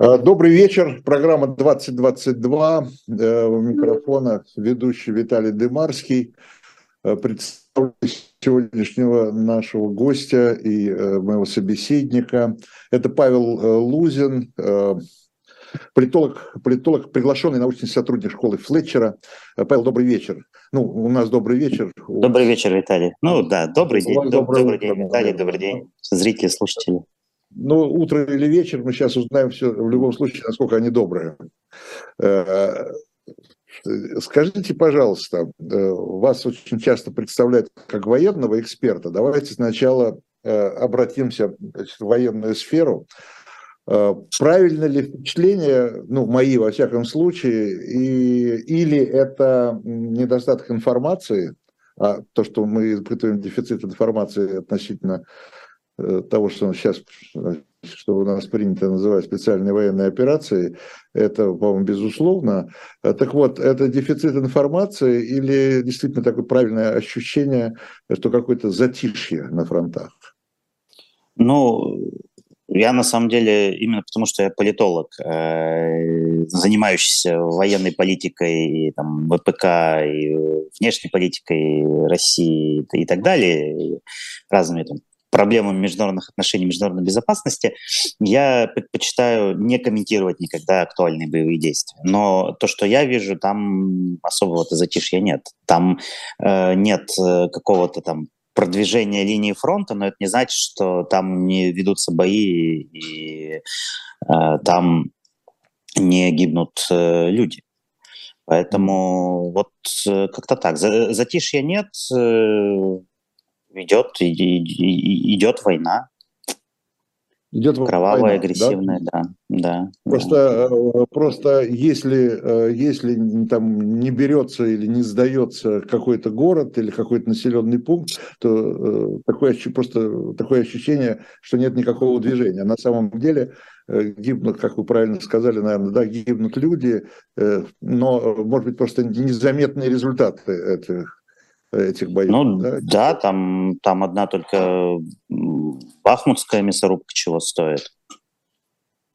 А, добрый вечер. Программа 2022. Э, у микрофона ведущий Виталий Дымарский. Э, представлю сегодняшнего нашего гостя и э, моего собеседника. Это Павел Лузин, политолог, политолог, приглашенный научный сотрудник школы Флетчера. Павел, добрый вечер. Ну, у нас добрый вечер. Добрый вечер, Виталий. Ну да, добрый день. Добрый, добрый день, Виталий, добрый день, зрители, слушатели. Ну, утро или вечер, мы сейчас узнаем все в любом случае, насколько они добрые. Э, скажите, пожалуйста, э, вас очень часто представляют как военного эксперта. Давайте сначала э, обратимся в военную сферу. Правильно ли впечатление, ну, мои во всяком случае, и, или это недостаток информации, а то, что мы испытываем дефицит информации относительно того, что сейчас что у нас принято называть специальной военной операцией, это, по-моему, безусловно. Э, так вот, это дефицит информации или действительно такое правильное ощущение, что какое-то затишье на фронтах? Ну, я на самом деле, именно потому что я политолог, э, занимающийся военной политикой, там, ВПК, и внешней политикой России и так далее, разными там проблемам международных отношений, международной безопасности, я предпочитаю не комментировать никогда актуальные боевые действия. Но то, что я вижу, там особого-то затишья нет. Там э, нет э, какого-то там продвижения линии фронта, но это не значит, что там не ведутся бои и э, там не гибнут э, люди. Поэтому вот э, как-то так. Затишья нет, э, идет, идет война. Идет кровавая, война, агрессивная, да, да. Просто, да. Э, просто если, э, если там не берется или не сдается какой-то город или какой-то населенный пункт, то э, такое, просто такое ощущение, что нет никакого движения. На самом деле гибнут, как вы правильно сказали, наверное, да, гибнут люди, но, может быть, просто незаметные результаты этих этих боев. Ну да, да там, там одна только бахмутская мясорубка чего стоит.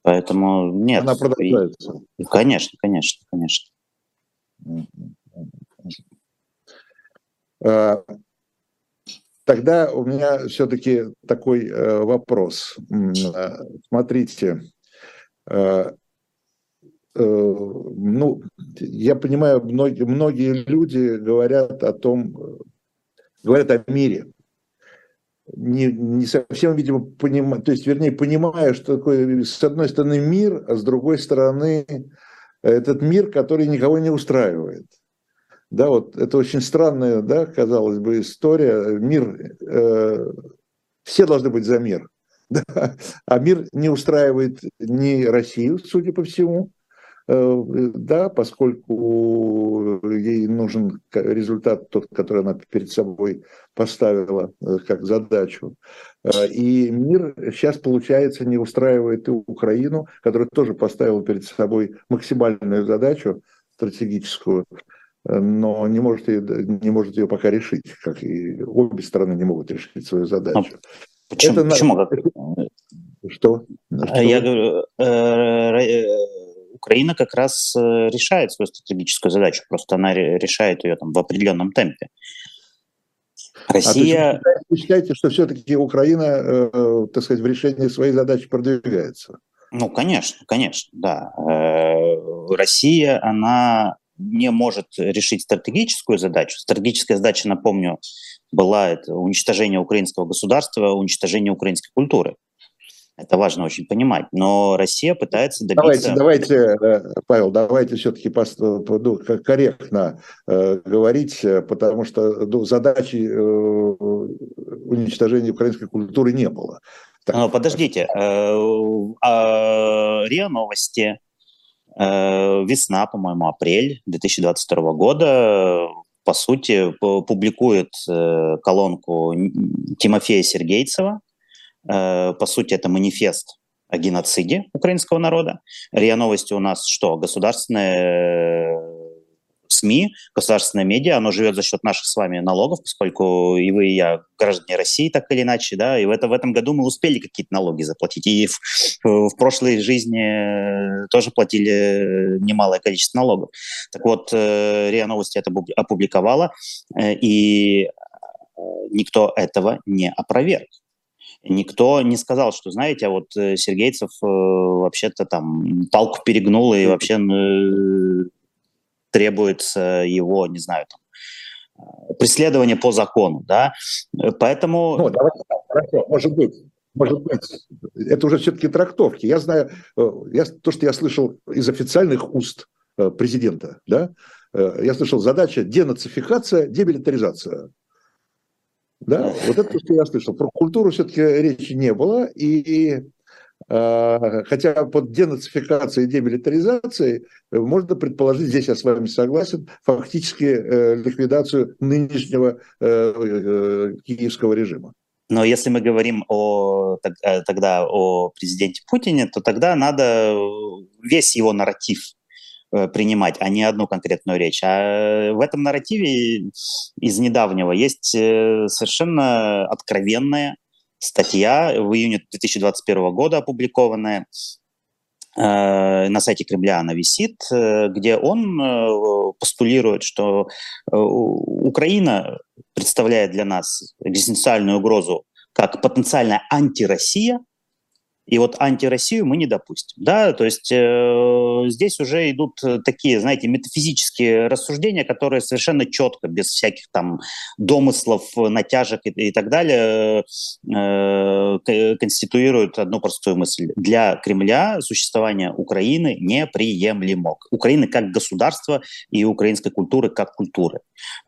Поэтому нет. Она продолжается. И, конечно, конечно, конечно. А, тогда у меня все-таки такой э, вопрос. А, смотрите, а, ну, я понимаю, многие, многие люди говорят о том, говорят о мире. Не, не совсем, видимо, понимая, то есть, вернее, понимая, что такое, с одной стороны, мир, а с другой стороны, этот мир, который никого не устраивает. Да, вот это очень странная, да, казалось бы, история. Мир, э, все должны быть за мир, да, а мир не устраивает ни Россию, судя по всему, Э, да, поскольку ей нужен результат тот, который она перед собой поставила э, как задачу. Э, и мир сейчас, получается, не устраивает и Украину, которая тоже поставила перед собой максимальную задачу стратегическую, но не может, ее, не может ее пока решить, как и обе стороны не могут решить свою задачу. Почему? Это почему? Что? что? Я говорю, Украина как раз э, решает свою стратегическую задачу, просто она решает ее там в определенном темпе. Россия... А вы считаете, что все-таки Украина, э, так сказать, в решении своей задачи продвигается? Ну, конечно, конечно, да. Э, Россия, она не может решить стратегическую задачу. Стратегическая задача, напомню, была это уничтожение украинского государства, уничтожение украинской культуры. Это важно очень понимать. Но Россия пытается добиться... Давайте, давайте э, Павел, давайте все-таки ну, корректно э, говорить, э, потому что ну, задачи уничтожения украинской культуры не было. Так. Но подождите, э, РИА Новости, весна, по-моему, апрель 2022 года, по сути, публикует колонку Тимофея Сергейцева, по сути, это манифест о геноциде украинского народа. РИА Новости у нас что? Государственное СМИ, государственное медиа, оно живет за счет наших с вами налогов, поскольку и вы, и я граждане России так или иначе, да, и в, это, в этом году мы успели какие-то налоги заплатить, и в, в прошлой жизни тоже платили немалое количество налогов. Так вот, РИА Новости это опубликовала, и никто этого не опроверг. Никто не сказал, что, знаете, а вот э, Сергейцев э, вообще-то там палку перегнул и вообще э, требуется его, не знаю, там, э, преследование по закону, да, поэтому... Ну, давайте, хорошо, может быть, может быть, это уже все-таки трактовки. Я знаю, э, я, то, что я слышал из официальных уст президента, да, я слышал задача денацификация, демилитаризация. Да, вот это то, что я слышал. Про культуру все-таки речи не было. И э, хотя под денацификацией и демилитаризацией э, можно предположить, здесь я с вами согласен, фактически э, ликвидацию нынешнего э, э, киевского режима. Но если мы говорим о, э, тогда о президенте Путине, то тогда надо весь его нарратив принимать, а не одну конкретную речь. А в этом нарративе из недавнего есть э, совершенно откровенная статья в июне 2021 года опубликованная э, на сайте Кремля она висит, где он постулирует, что Украина представляет для нас экзистенциальную угрозу как потенциальная антироссия – и вот антироссию мы не допустим. Да? То есть э, здесь уже идут э, такие, знаете, метафизические рассуждения, которые совершенно четко, без всяких там домыслов, натяжек и, и так далее, э, конституируют одну простую мысль. Для Кремля существование Украины неприемлемо. Украины как государства и украинской культуры как культуры.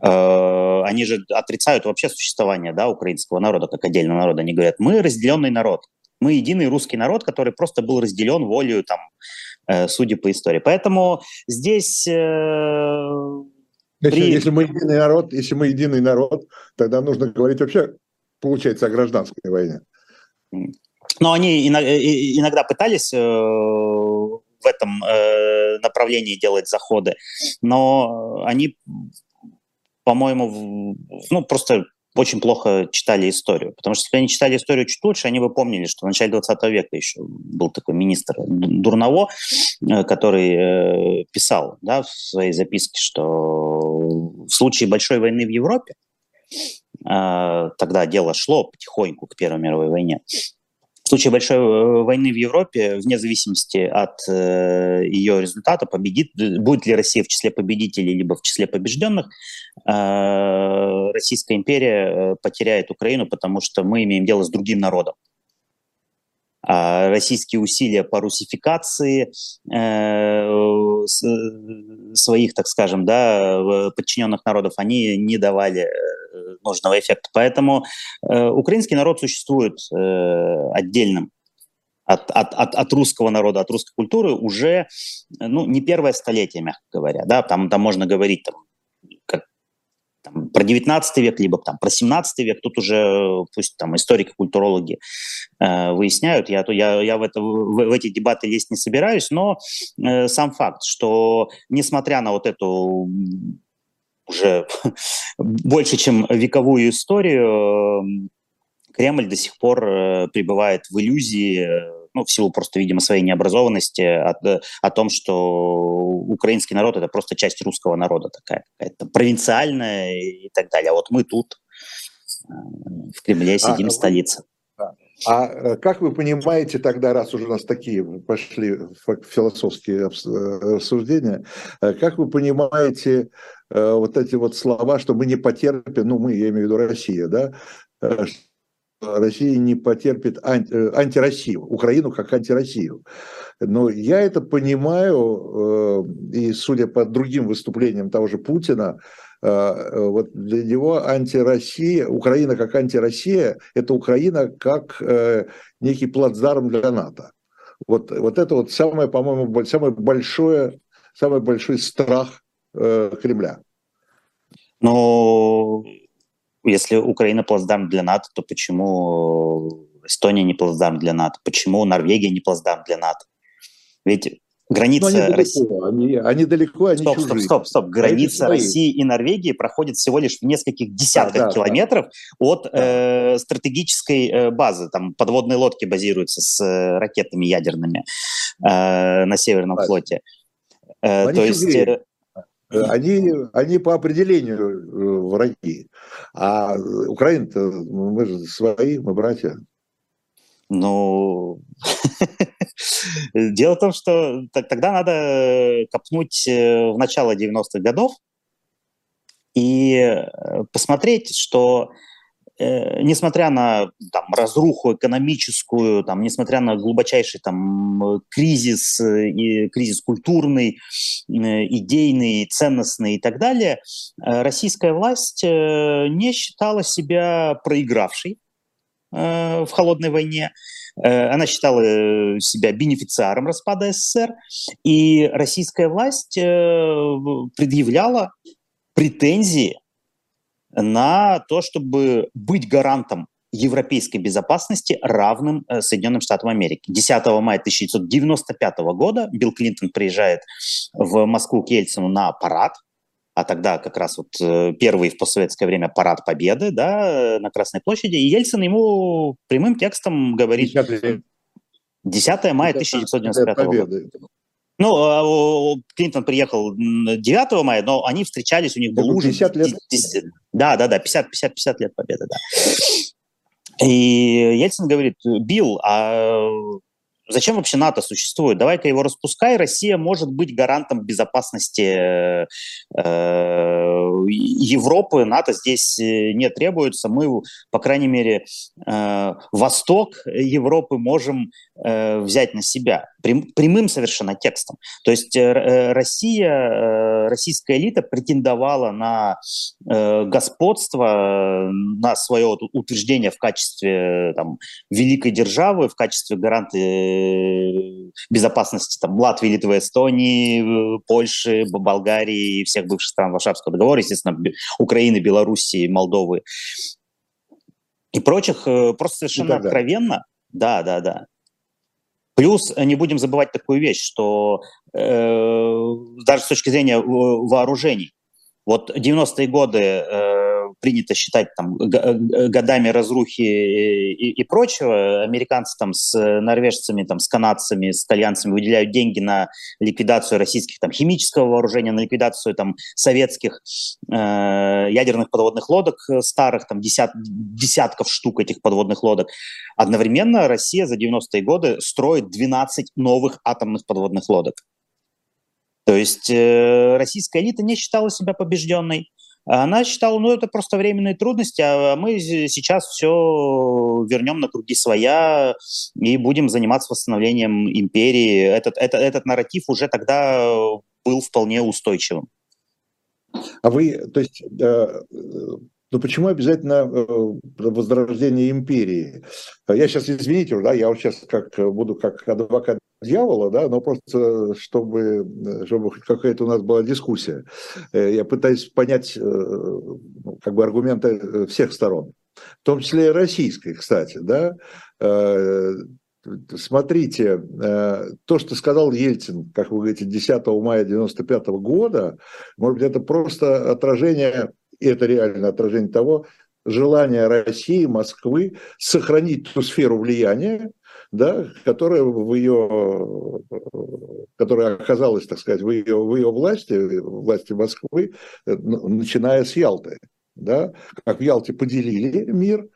Э, они же отрицают вообще существование да, украинского народа как отдельного народа. Они говорят, мы разделенный народ. Мы единый русский народ, который просто был разделен волею, там, э, судя по истории. Поэтому здесь... Э, если, при... если мы единый народ, если мы единый народ, тогда нужно говорить вообще, получается, о гражданской войне. Но они иногда пытались э, в этом э, направлении делать заходы, но они, по-моему, ну просто очень плохо читали историю. Потому что если они читали историю чуть лучше, они бы помнили, что в начале 20 века еще был такой министр Дурново, э, который э, писал да, в своей записке, что в случае большой войны в Европе, э, тогда дело шло потихоньку к Первой мировой войне, в случае большой э, войны в Европе, вне зависимости от э, ее результата, победит, будет ли Россия в числе победителей, либо в числе побежденных, э, Российская империя э, потеряет Украину, потому что мы имеем дело с другим народом. А российские усилия по русификации э, своих, так скажем, да, подчиненных народов, они не давали э, нужного эффекта. Поэтому э, украинский народ существует э, отдельным от, от, от, от русского народа, от русской культуры уже ну, не первое столетие, мягко говоря. Да? Там, там можно говорить там, там, про 19 век, либо там, про 17 век, тут уже пусть там историки, культурологи э, выясняют. Я, я, я в, это, в, в эти дебаты лезть не собираюсь, но э, сам факт, что несмотря на вот эту уже больше, чем вековую историю, Кремль до сих пор э, пребывает в иллюзии ну, в силу просто, видимо, своей необразованности, о, о том, что украинский народ – это просто часть русского народа такая, какая-то провинциальная и так далее. А вот мы тут, э, в Кремле, а, сидим, а, столица. А э, как вы понимаете тогда, раз уже у нас такие пошли философские э, обсуждения, как вы понимаете вот эти вот слова, что мы не потерпим, ну мы, я имею в виду Россия, да, Россия не потерпит анти, э, антироссию, Украину как антироссию. Но я это понимаю, э, и судя по другим выступлениям того же Путина, э, вот для него антироссия, Украина как антироссия, это Украина как некий плацдарм для НАТО. Вот, вот это вот самое, по-моему, самое большое, самый большой страх Кремля. Но если Украина плацдарм для НАТО, то почему Эстония не плацдарм для НАТО? Почему Норвегия не плацдарм для НАТО? Ведь Граница они России. Далеко, они, они далеко, они стоп, чужие. Стоп, стоп, стоп. Граница России и Норвегии проходит всего лишь в нескольких десятках да, да, километров да. от э, стратегической э, базы. Там подводные лодки базируются с э, ракетами ядерными э, на Северном да. флоте. Э, то есть... Э, они, они по определению э, враги. А Украина-то, мы же свои, мы братья. Ну, дело в том, что тогда надо копнуть э, в начало 90-х годов и э, посмотреть, что э, несмотря на там, разруху экономическую, там, несмотря на глубочайший там, кризис, и, кризис культурный, идейный, ценностный и так далее, российская власть не считала себя проигравшей. Э, в холодной войне. Э, она считала э, себя бенефициаром распада СССР, и российская власть предъявляла претензии на то, чтобы быть гарантом европейской безопасности, равным Соединенным Штатам Америки. 10 мая 1995 года Билл Клинтон приезжает в Москву к Ельцину на парад, а тогда как раз вот э, первый в постсоветское время парад Победы, да, на Красной площади, и Ельцин ему прямым текстом говорит... 10 мая 1995 года. Ну, а, Клинтон приехал 9 мая, но они встречались, у них был ужин. 50 лет. 10, да, да, да, 50, 50, 50 лет победы, да. И Ельцин говорит, Билл, а Зачем вообще НАТО существует? Давай-ка его распускай. Россия может быть гарантом безопасности э, Европы. НАТО здесь э, не требуется. Мы, по крайней мере, э, восток Европы можем э, взять на себя прям, прямым совершенно текстом. То есть э, э Россия, э, российская элита претендовала на э, господство, на свое утверждение в качестве там, великой державы, в качестве гаранта безопасности там, Латвии, Литвы, Эстонии, Польши, Болгарии и всех бывших стран Варшавского договора, естественно, Украины, Белоруссии, Молдовы и прочих, просто совершенно откровенно, да, да, да, Плюс э, не будем забывать такую вещь, что э, даже с точки зрения вооружений, вот 90-е годы э, принято считать там, годами разрухи и, и прочего. Американцы там с норвежцами, там, с канадцами, с итальянцами выделяют деньги на ликвидацию российских там, химического вооружения, на ликвидацию там, советских э, ядерных подводных лодок старых, там, десят, десятков штук этих подводных лодок. Одновременно Россия за 90-е годы строит 12 новых атомных подводных лодок. То есть э, российская элита не считала себя побежденной. Она считала, ну это просто временные трудности, а мы сейчас все вернем на круги своя и будем заниматься восстановлением империи. Этот, этот, этот нарратив уже тогда был вполне устойчивым. А вы, то есть, э, но почему обязательно э, возрождение империи? Я сейчас, извините, да, я вот сейчас как буду как адвокат дьявола, да, но просто чтобы, чтобы какая-то у нас была дискуссия. Э, я пытаюсь понять э, ну, как бы аргументы всех сторон, в том числе и российской, кстати, да. Смотрите, то, что сказал Ельцин, как вы говорите, 10 мая 1995 года, может быть, это просто отражение и это реальное отражение того, желания России, Москвы сохранить ту сферу влияния, да, которая в ее, которая оказалась, так сказать, в ее, в ее власти, власти Москвы, начиная с Ялты. Да? Как в Ялте поделили мир,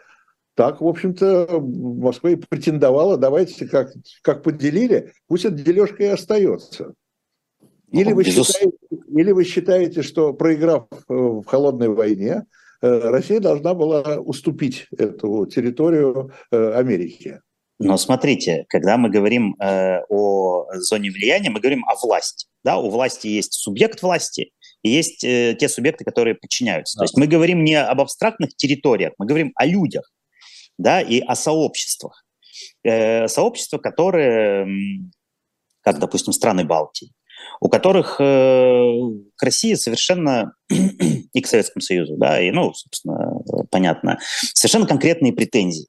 так, в общем-то, Москва и претендовала, давайте, как, как поделили, пусть эта дележка и остается. Или вы, считаете, или вы считаете, что проиграв э, в холодной войне, э, Россия должна была уступить эту территорию э, Америке? Но смотрите, когда мы говорим э, о зоне влияния, мы говорим о власти. Да? У власти есть субъект власти, и есть э, те субъекты, которые подчиняются. Да. То есть мы говорим не об абстрактных территориях, мы говорим о людях да, и о сообществах. Э, сообщества, которые, как, допустим, страны Балтии, у которых э, к России совершенно и к Советскому Союзу, да, и, ну, собственно, понятно, совершенно конкретные претензии.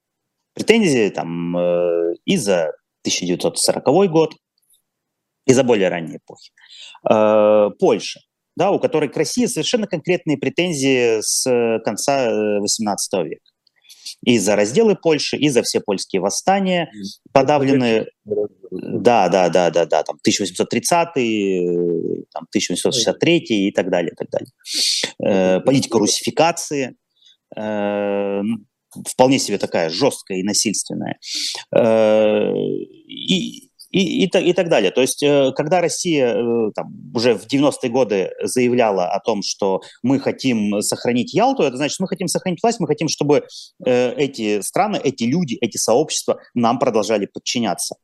Претензии там э, и за 1940 год, и за более ранние эпохи. Э, Польша, да, у которой к России совершенно конкретные претензии с конца XVIII века. И за разделы Польши, и за все польские восстания, подавленные... Да, да, да, да, да, там 1830 там, 1863 и так далее, и так далее. Э, политика русификации, э, вполне себе такая жесткая и насильственная. Э, и, и, и, и так далее. То есть, э, когда Россия э, там, уже в 90-е годы заявляла о том, что мы хотим сохранить Ялту, это значит, мы хотим сохранить власть, мы хотим, чтобы эти страны, эти люди, эти сообщества нам продолжали подчиняться.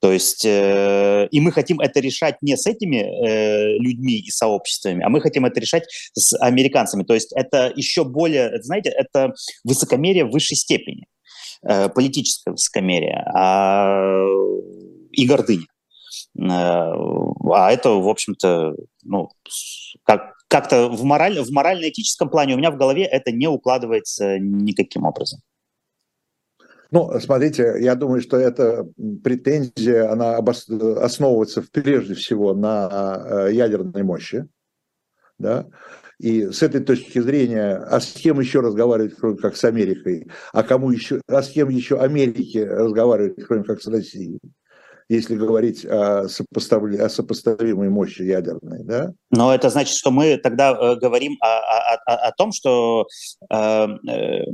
То есть, э, и мы хотим это решать не с этими э, людьми и сообществами, а мы хотим это решать с американцами. То есть это еще более, знаете, это высокомерие в высшей степени, э, политическое высокомерие а, и гордыня. Э, а это, в общем-то, ну, как, как-то в, мораль, в морально-этическом плане у меня в голове это не укладывается никаким образом. Ну, смотрите, я думаю, что эта претензия, она основывается прежде всего на э, ядерной мощи, да, и с этой точки зрения, а с кем еще разговаривать, кроме как с Америкой, а кому еще, а с кем еще Америке разговаривать, кроме как с Россией? если говорить о, сопоставли... о сопоставимой мощи ядерной, да? Но это значит, что мы тогда э, говорим о, о, о, о том, что э, э,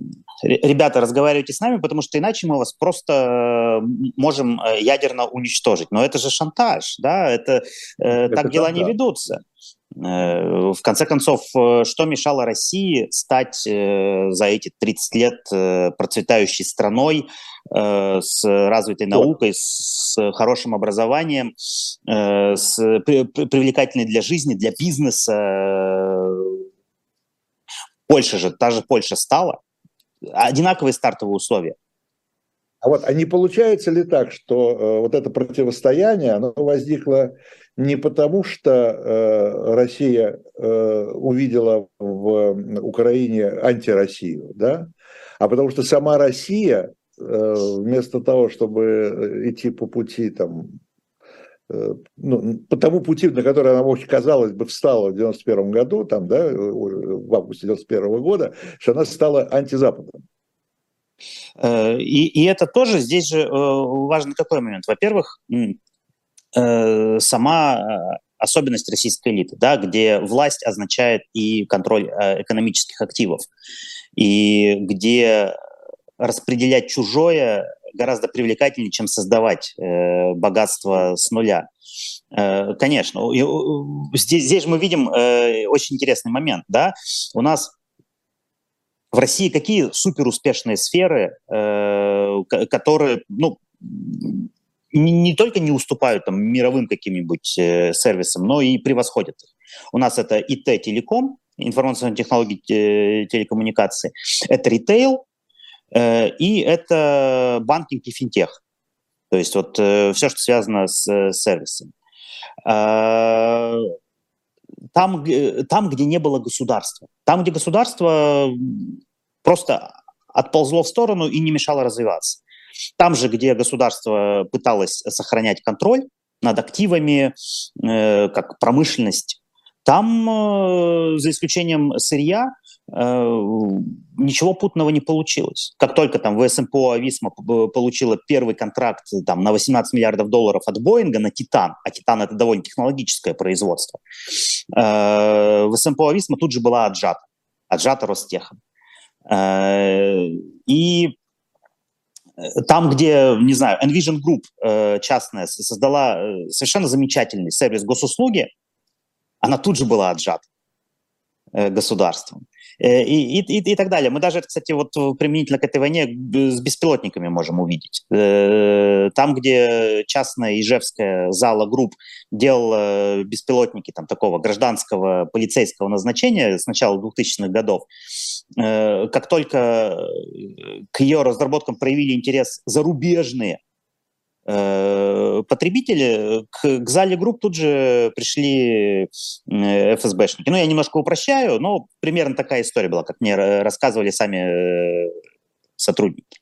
ребята, разговаривайте с нами, потому что иначе мы вас просто э, можем э, ядерно уничтожить. Но это же шантаж, да? Это, э, это так дела не ведутся. Э, в конце концов, что мешало России стать за эти 30 лет процветающей страной с развитой наукой, с хорошим образованием, с привлекательной для жизни, для бизнеса? Польша же, та же Польша стала. Одинаковые стартовые условия. А вот, а не получается ли так, что э, вот это противостояние, оно возникло не потому, что э, Россия э, увидела в Украине антироссию, да, а потому что сама Россия э, вместо того, чтобы идти по пути там э, ну, по тому пути, на который она, может, казалось бы, встала в 91 году, там, да, в августе 91 года, что она стала антизападом. Э, и, и это тоже здесь же э, важный такой момент. Во-первых, э, сама особенность российской элиты, да, где власть означает и контроль экономических активов, и где распределять чужое гораздо привлекательнее, чем создавать э, богатство с нуля. Э, конечно, здесь, здесь мы видим э, очень интересный момент. Да? У нас в России какие суперуспешные сферы, э, которые, ну, не, не только не уступают там мировым каким-нибудь э, сервисам, но и превосходят их. У нас это ИТ, телеком, информационные технологии, те, телекоммуникации, это ритейл, э, и это банкинг и финтех. То есть вот э, все, что связано с э, сервисом. Э, там, там, где не было государства. Там, где государство просто отползло в сторону и не мешало развиваться. Там же, где государство пыталось сохранять контроль над активами, э, как промышленность, там, э, за исключением сырья, э, ничего путного не получилось. Как только там ВСМПО «Ависма» получила первый контракт там, на 18 миллиардов долларов от Боинга на «Титан», а «Титан» — это довольно технологическое производство, э, ВСМПО «Ависма» тут же была отжата, отжата Ростехом. Э, и там, где, не знаю, Envision Group э, частная создала э, совершенно замечательный сервис госуслуги, она тут же была отжата государством. И, и, и, и так далее. Мы даже, кстати, вот применительно к этой войне с беспилотниками можем увидеть. Там, где частная ижевская зала групп делала беспилотники там, такого гражданского полицейского назначения с начала 2000-х годов, Э, как только э, к ее разработкам проявили интерес зарубежные э, потребители, к, к зале групп тут же пришли ФСБшники. Ну, я немножко упрощаю, но примерно такая история была, как мне рассказывали сами сотрудники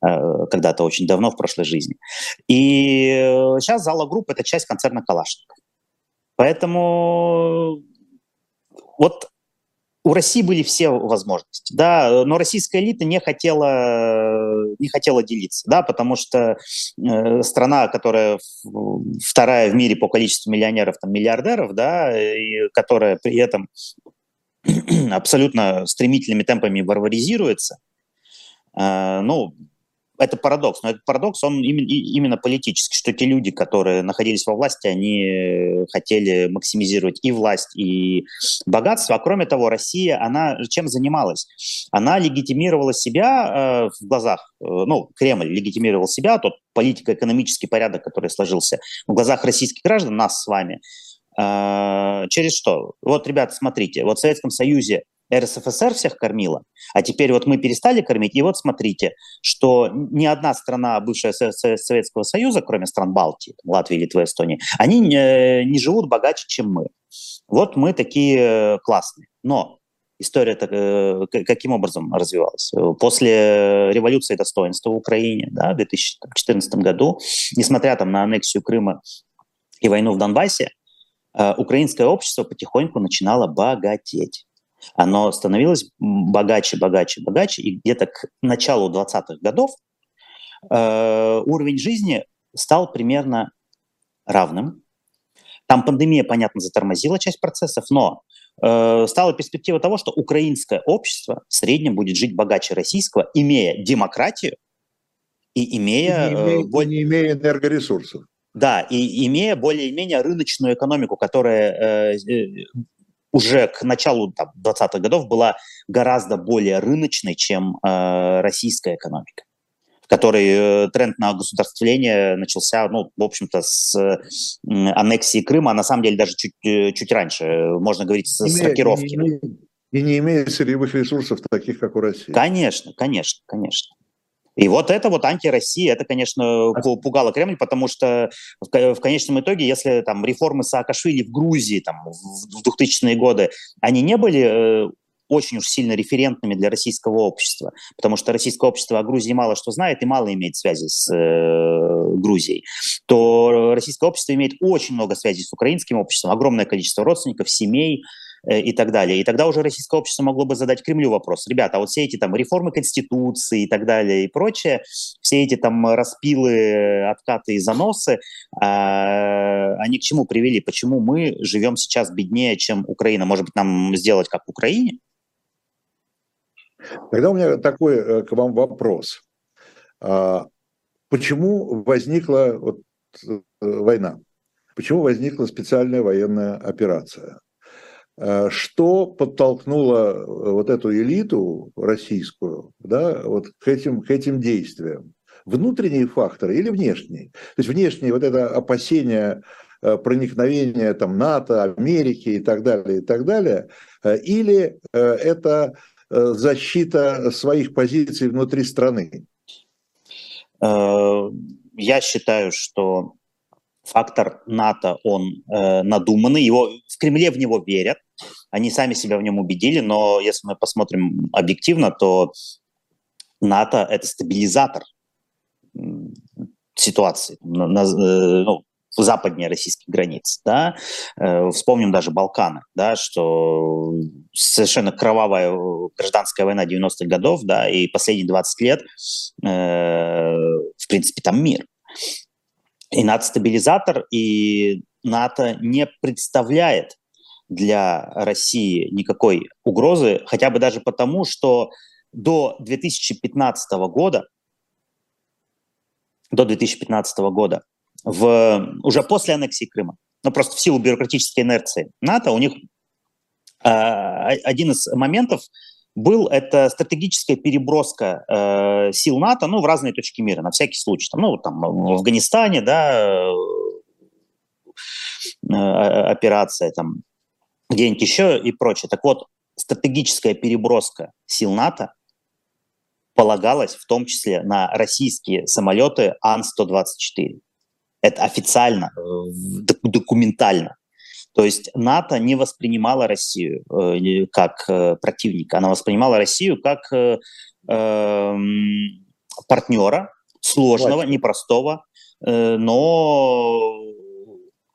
когда-то очень давно в прошлой жизни. И сейчас Zala Group – это часть концерна Калашников. Поэтому вот у России были все возможности, да, но российская элита не хотела, не хотела делиться, да, потому что э, страна, которая вторая в мире по количеству миллионеров, там, миллиардеров, да, и которая при этом абсолютно стремительными темпами варваризируется, э, ну, это парадокс, но этот парадокс, он именно, политический, что те люди, которые находились во власти, они хотели максимизировать и власть, и богатство. А кроме того, Россия, она чем занималась? Она легитимировала себя э, в глазах, э, ну, Кремль легитимировал себя, тот политико-экономический порядок, который сложился в глазах российских граждан, нас с вами, э, через что? Вот, ребята, смотрите, вот в Советском Союзе РСФСР всех кормила, а теперь вот мы перестали кормить, и вот смотрите, что ни одна страна бывшая Советского Союза, кроме стран Балтии, Латвии, Литвы, Эстонии, они не, не живут богаче, чем мы. Вот мы такие э, классные. Но история так, э, каким образом развивалась? После революции достоинства в Украине да, в 2014 году, несмотря там, на аннексию Крыма и войну в Донбассе, э, украинское общество потихоньку начинало богатеть оно становилось богаче, богаче, богаче, и где-то к началу 20-х годов э, уровень жизни стал примерно равным. Там пандемия, понятно, затормозила часть процессов, но э, стала перспектива того, что украинское общество в среднем будет жить богаче российского, имея демократию и имея... И не имея, э, более... не имея энергоресурсов. Да, и имея более-менее рыночную экономику, которая э, э уже к началу там, 20-х годов была гораздо более рыночной, чем э, российская экономика в которой э, тренд на государствление начался, ну, в общем-то, с э, аннексии Крыма, а на самом деле даже чуть, э, чуть раньше, можно говорить, с, с рокировки. И не, имея сырьевых ресурсов, таких, как у России. Конечно, конечно, конечно. И вот это вот антироссия, это, конечно, а пугало Кремль, потому что в, конечном итоге, если там реформы Саакашвили в Грузии там, в 2000-е годы, они не были э, очень уж сильно референтными для российского общества, потому что российское общество о Грузии мало что знает и мало имеет связи с э, Грузией, то российское общество имеет очень много связей с украинским обществом, огромное количество родственников, семей, и так далее. И тогда уже российское общество могло бы задать Кремлю вопрос. Ребята, а вот все эти там реформы Конституции и так далее и прочее, все эти там распилы, откаты и заносы, а, они к чему привели? Почему мы живем сейчас беднее, чем Украина? Может быть, нам сделать как в Украине? Тогда у меня такой э, к вам вопрос. А, почему возникла вот э, война? Почему возникла специальная военная операция? Э, что подтолкнуло э, вот эту элиту российскую да, вот к, этим, к этим действиям? Внутренние факторы или внешние? То есть внешние вот это опасение э, проникновения там, НАТО, Америки и так далее, и так далее, или это защита своих позиций внутри страны? Я считаю, что фактор НАТО, он э, надуманный, его, в Кремле в него верят, они сами себя в нем убедили, но если мы посмотрим объективно, то НАТО – это стабилизатор ситуации на, на, э, ну, западнее российских границ, да, э, вспомним даже Балканы, да, что совершенно кровавая гражданская война 90-х годов, да, и последние 20 лет, э, в принципе, там мир. И НАТО-стабилизатор, и НАТО не представляет для России никакой угрозы, хотя бы даже потому, что до 2015 года, до 2015 года, в, уже после аннексии Крыма, ну просто в силу бюрократической инерции НАТО, у них э, один из моментов был это стратегическая переброска э, сил НАТО, ну, в разные точки мира, на всякий случай. Там, ну, там, в Афганистане, да, э, операция, там, где-нибудь еще и прочее. Так вот, стратегическая переброска сил НАТО полагалась в том числе на российские самолеты Ан-124. Это официально, э, документально. То есть НАТО не воспринимала Россию э, как э, противника, она воспринимала Россию как эм, партнера, сложного, Хватит. непростого, э, но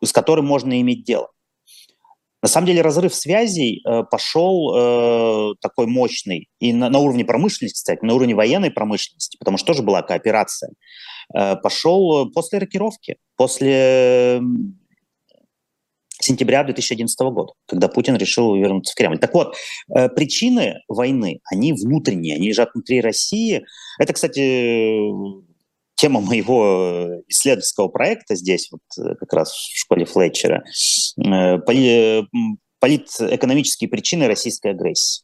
с которым можно иметь дело. На самом деле разрыв связей э, пошел э, такой мощный и на, на уровне промышленности, кстати, на уровне военной промышленности, потому что тоже была кооперация, э, пошел после рокировки, после сентября 2011 года, когда Путин решил вернуться в Кремль. Так вот, э, причины войны, они внутренние, они лежат внутри России. Это, кстати, тема моего исследовательского проекта здесь, вот э, как раз в школе Флетчера, э, поли, политэкономические причины российской агрессии.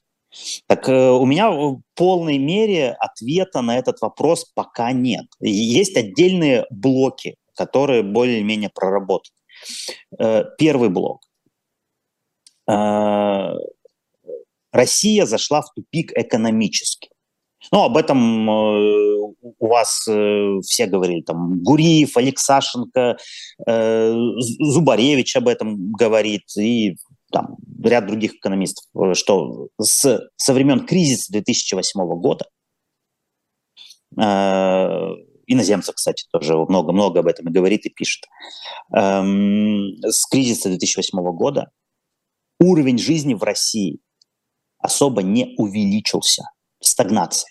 Так э, у меня в полной мере ответа на этот вопрос пока нет. Есть отдельные блоки, которые более-менее проработаны. Первый блок. Россия зашла в тупик экономически. Ну, об этом э, у вас э, все говорили, там, Гуриев, Алексашенко, э, Зубаревич об этом говорит, и там ряд других экономистов, что с, со времен кризиса 2008 года, иноземцев, кстати, тоже много-много об этом и говорит, и пишет, эм, с кризиса 2008 года уровень жизни в России особо не увеличился – стагнации.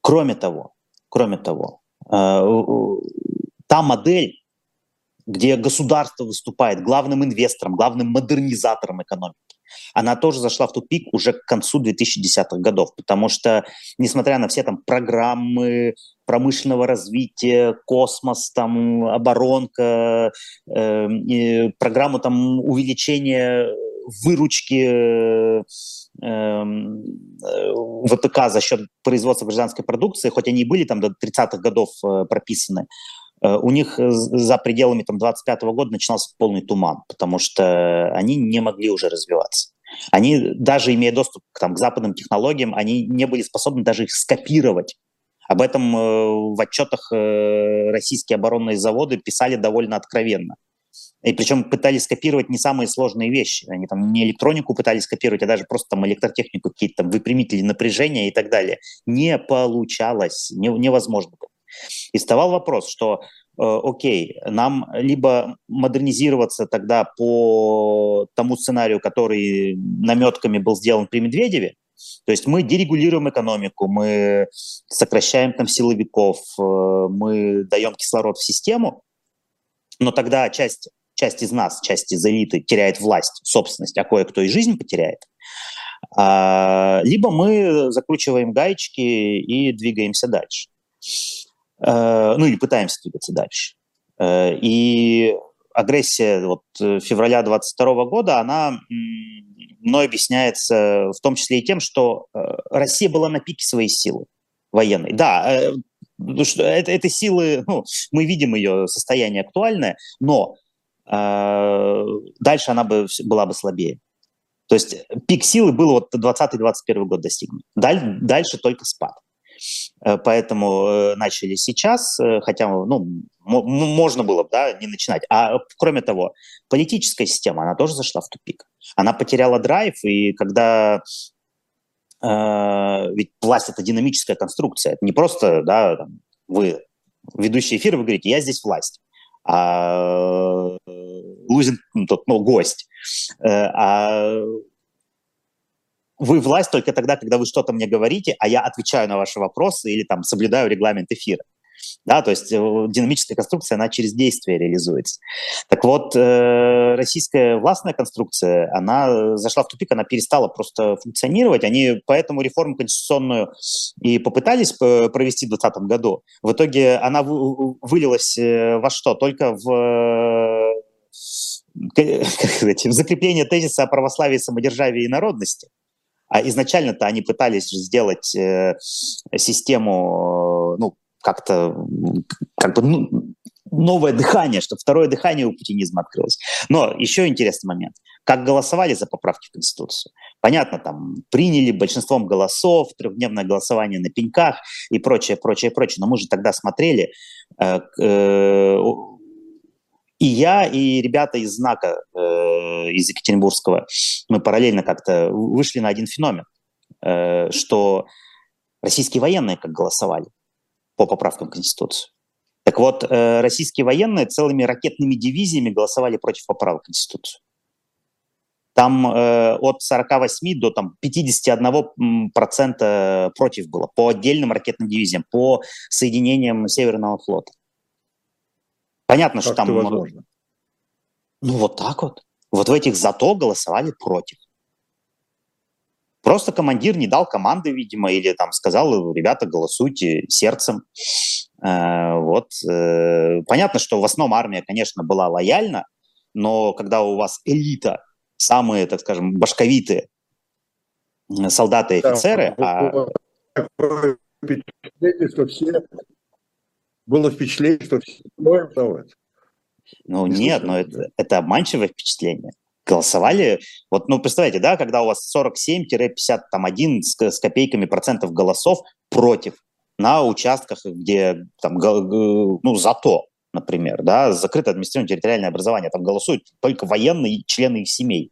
Кроме того, кроме того, э, та модель, где государство выступает главным инвестором, главным модернизатором экономики, она тоже зашла в тупик уже к концу 2010-х годов, потому что, несмотря на все там программы промышленного развития, космос, там, оборонка, э, программу там увеличения выручки Эм, э, ВПК за счет производства гражданской продукции, хоть они и были там до 30-х годов э, прописаны, у них за пределами там 25 -го года начинался полный туман, потому что они не могли уже развиваться. Они, даже имея доступ к, там, к западным технологиям, они не были способны даже их скопировать. Об этом э, в отчетах э, российские оборонные заводы писали довольно откровенно. И причем пытались скопировать не самые сложные вещи. Они там не электронику пытались скопировать, а даже просто там электротехнику, какие-то там выпрямители напряжения и так далее. Не получалось, не, невозможно было. И вставал вопрос, что э, окей, нам либо модернизироваться тогда по тому сценарию, который наметками был сделан при Медведеве, то есть мы дерегулируем экономику, мы сокращаем там силовиков, э, мы даем кислород в систему, но тогда часть часть из нас, часть из элиты теряет власть, собственность, а кое-кто и жизнь потеряет. А, либо мы закручиваем гаечки и двигаемся дальше. А, ну или пытаемся двигаться дальше. А, и агрессия вот, февраля 22 года, она мной объясняется в том числе и тем, что Россия была на пике своей силы военной. Да, что это, это силы, ну, мы видим ее состояние актуальное, но а, дальше она бы, была бы слабее. То есть пик силы был вот 20-21 год достигнут. Даль, дальше только спад. Э, поэтому э, начали сейчас, э, хотя ну, можно было бы да, не начинать. А кроме того, политическая система, она тоже зашла в тупик. Она потеряла драйв, и когда э, ведь власть это динамическая конструкция, это не просто да, там, вы ведущий эфир, вы говорите, я здесь власть а Лузин ну, тот, ну, гость. Э, а вы власть только тогда, когда вы что-то мне говорите, а я отвечаю на ваши вопросы или там соблюдаю регламент эфира. Да, то есть э, динамическая конструкция, она через действие реализуется. Так вот, э, российская властная конструкция, она зашла в тупик, она перестала просто функционировать. Они поэтому реформу конституционную и попытались провести в 2020 году. В итоге она вылилась э, во что? Только в в закрепление тезиса о православии, самодержавии и народности. А изначально-то они пытались сделать э, систему, ну, как-то как бы ну, новое дыхание, чтобы второе дыхание у путинизма открылось. Но еще интересный момент. Как голосовали за поправки в Конституцию? Понятно, там приняли большинством голосов, трехдневное голосование на пеньках и прочее, прочее, прочее. Но мы же тогда смотрели, э, э, и я, и ребята из знака, э, из Екатеринбургского, мы параллельно как-то вышли на один феномен, э, что Российские военные как голосовали по поправкам в Конституцию. Так вот, э, российские военные целыми ракетными дивизиями голосовали против поправок в Конституцию. Там э, от 48 до там, 51 процента против было по отдельным ракетным дивизиям, по соединениям Северного флота. Понятно, как что там... возможно? Ну вот так вот. Вот в этих зато голосовали против. Просто командир не дал команды, видимо, или там сказал, ребята, голосуйте сердцем. Э, вот. Э, понятно, что в основном армия, конечно, была лояльна, но когда у вас элита, самые, так скажем, башковитые солдаты и офицеры... Да, а... впечатление, что все... Было впечатление, что все Ну нет, но это, это обманчивое впечатление голосовали. Вот, ну, представляете, да, когда у вас 47-51 с, с копейками процентов голосов против на участках, где там, ну, зато, например, да, закрытое административное территориальное образование, там голосуют только военные и члены их семей,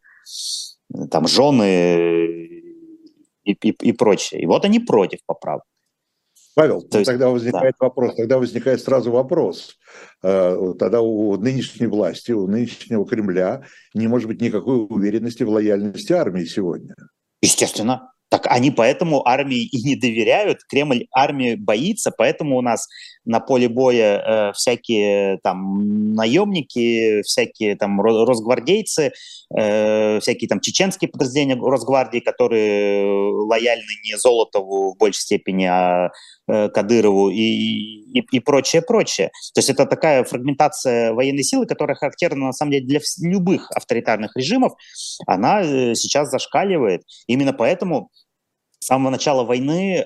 там жены и, и, и прочее. И вот они против поправок. Павел, То есть, тогда возникает да. вопрос, тогда возникает сразу вопрос. Э, тогда у нынешней власти, у нынешнего Кремля не может быть никакой уверенности в лояльности армии сегодня. Естественно. Так они поэтому армии и не доверяют. Кремль армии боится, поэтому у нас на поле боя э, всякие там наемники, всякие там росгвардейцы, э, всякие там чеченские подразделения Росгвардии, которые лояльны не Золотову в большей степени, а э, Кадырову и, и, и прочее, прочее. То есть это такая фрагментация военной силы, которая характерна на самом деле для любых авторитарных режимов. Она э, сейчас зашкаливает. Именно поэтому самого начала войны э,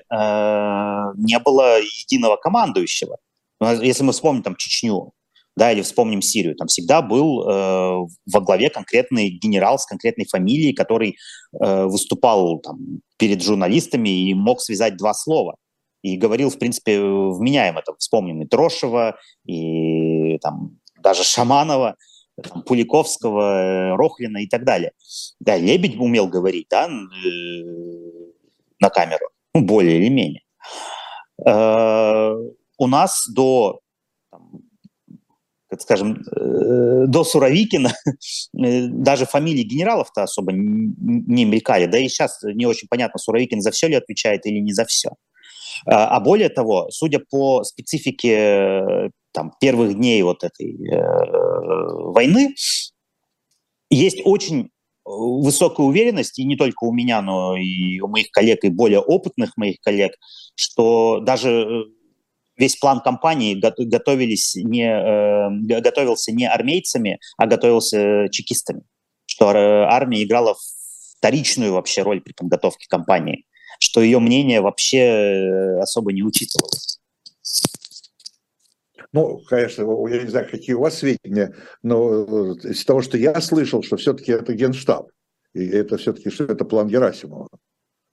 не было единого командующего. Ну, если мы вспомним там Чечню, да, или вспомним Сирию, там всегда был э, во главе конкретный генерал с конкретной фамилией, который э, выступал там, перед журналистами и мог связать два слова. И говорил, в принципе, вменяемо. Там, вспомним и Трошева, и там, даже Шаманова, там, Пуликовского, э, Рохлина и так далее. Да, Лебедь умел говорить, да, э, на камеру, ну, более или менее. Э, у нас до, как скажем, э, до Суровикина э, даже фамилии генералов-то особо не мелькали. Да и сейчас не очень понятно, Суровикин за все ли отвечает или не за все. А более того, судя по специфике там, первых дней вот этой войны, есть очень высокая уверенность, и не только у меня, но и у моих коллег, и более опытных моих коллег, что даже э, весь план кампании готовились не, э, готовился не армейцами, а готовился чекистами, что армия играла вторичную вообще роль при подготовке кампании, что ее мнение вообще э, особо не учитывалось. Ну, конечно, я не знаю, какие у вас сведения, но э, из того, что я слышал, что все-таки это генштаб, и это все-таки что это план Герасимова.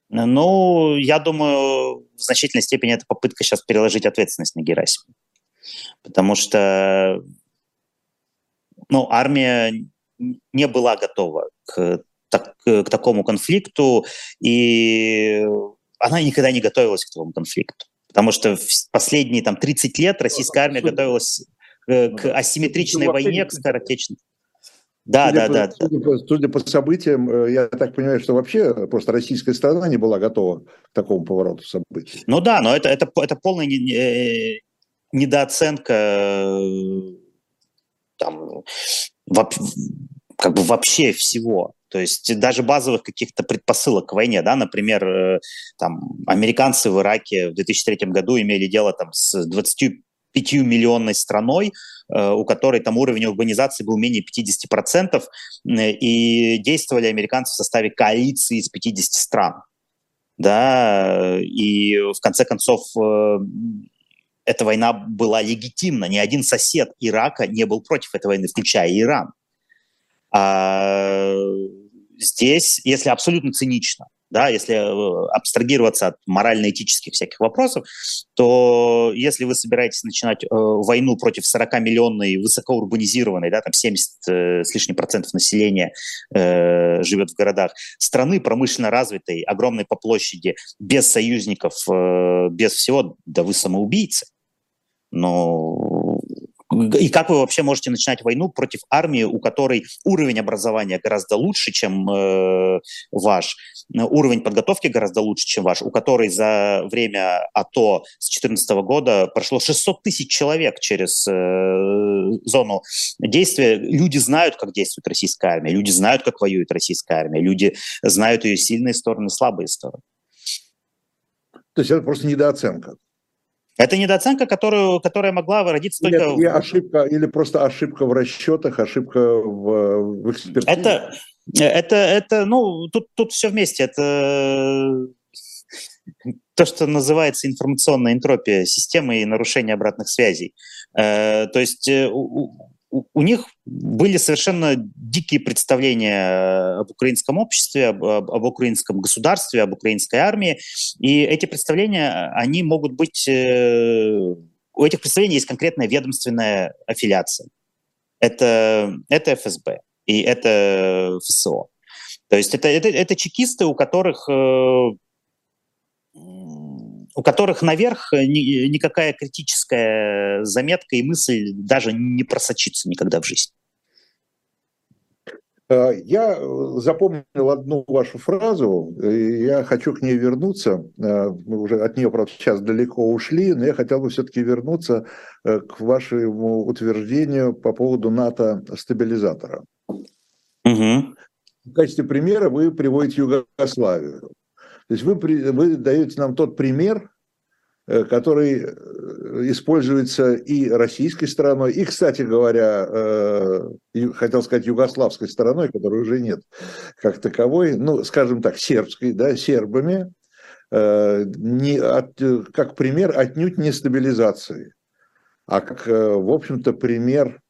Ну, я думаю, в значительной степени это попытка сейчас переложить ответственность на Герасимова. Потому что ну, армия не была готова к, так, к такому конфликту, и она никогда не готовилась к такому конфликту. Потому что в последние там, 30 лет российская армия готовилась э, к асимметричной войне, к скоротечной. Да, судя да, по, да. Судя по, судя по событиям, э, я так понимаю, что вообще просто российская страна не была готова к такому повороту событий. Ну да, но это, это, это полная э, недооценка там, как бы вообще всего. То есть даже базовых каких-то предпосылок к войне, да, например, э, там, американцы в Ираке в 2003 году имели дело там с 25 миллионной страной, э, у которой там уровень урбанизации был менее 50%, э, и действовали американцы в составе коалиции из 50 стран. Да, и в конце концов эта война была легитимна. Ни один сосед Ирака не был против этой войны, включая Иран. А здесь, если абсолютно цинично, да, если э, абстрагироваться от морально-этических всяких вопросов, то если вы собираетесь начинать э, войну против 40-миллионной высокоурбанизированной, да, там 70 э, с лишним процентов населения э, живет в городах, страны промышленно развитой, огромной по площади, без союзников, э, без всего, да вы самоубийцы. Но и как вы вообще можете начинать войну против армии, у которой уровень образования гораздо лучше, чем э, ваш, уровень подготовки гораздо лучше, чем ваш, у которой за время АТО с 2014 года прошло 600 тысяч человек через э, зону действия. Люди знают, как действует российская армия, люди знают, как воюет российская армия, люди знают ее сильные стороны, слабые стороны. То есть это просто недооценка. Это недооценка, которую, которая могла родиться только... Или ошибка, или просто ошибка в расчетах, ошибка в, в экспертизе. Это, это, это, ну, тут, тут все вместе. Это то, что называется информационная энтропия системы и нарушение обратных связей. Э, то есть э, у, них были совершенно дикие представления об украинском обществе, об, об, украинском государстве, об украинской армии. И эти представления, они могут быть... Э, у этих представлений есть конкретная ведомственная аффилиация. Это, это ФСБ и это ФСО. То есть это, это, это чекисты, у которых э, у которых наверх ни, никакая критическая заметка и мысль даже не просочится никогда в жизнь. Э, я запомнил одну вашу фразу, и я хочу к ней вернуться. Э, мы уже от нее, правда, сейчас далеко ушли, но я хотел бы все-таки вернуться э, к вашему утверждению по поводу НАТО-стабилизатора. Угу. В качестве примера вы приводите Югославию. То есть вы, вы даете нам тот пример, э, который э, используется и российской стороной, и, кстати говоря, э, хотел сказать югославской стороной, которой уже нет как таковой, ну, скажем так, сербской, да, сербами, не от, как пример отнюдь не стабилизации, а как, в общем-то, пример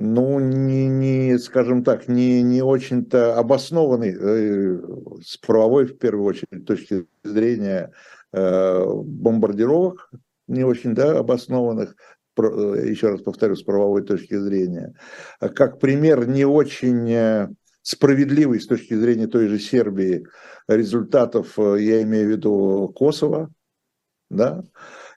ну, не, не скажем так, не, не очень-то обоснованный э, с правовой, в первую очередь, точки зрения э, бомбардировок, не очень да, обоснованных, э, еще раз повторю, с правовой точки зрения, как пример не очень э, справедливый с точки зрения той же Сербии результатов, э, я имею в виду Косово, да,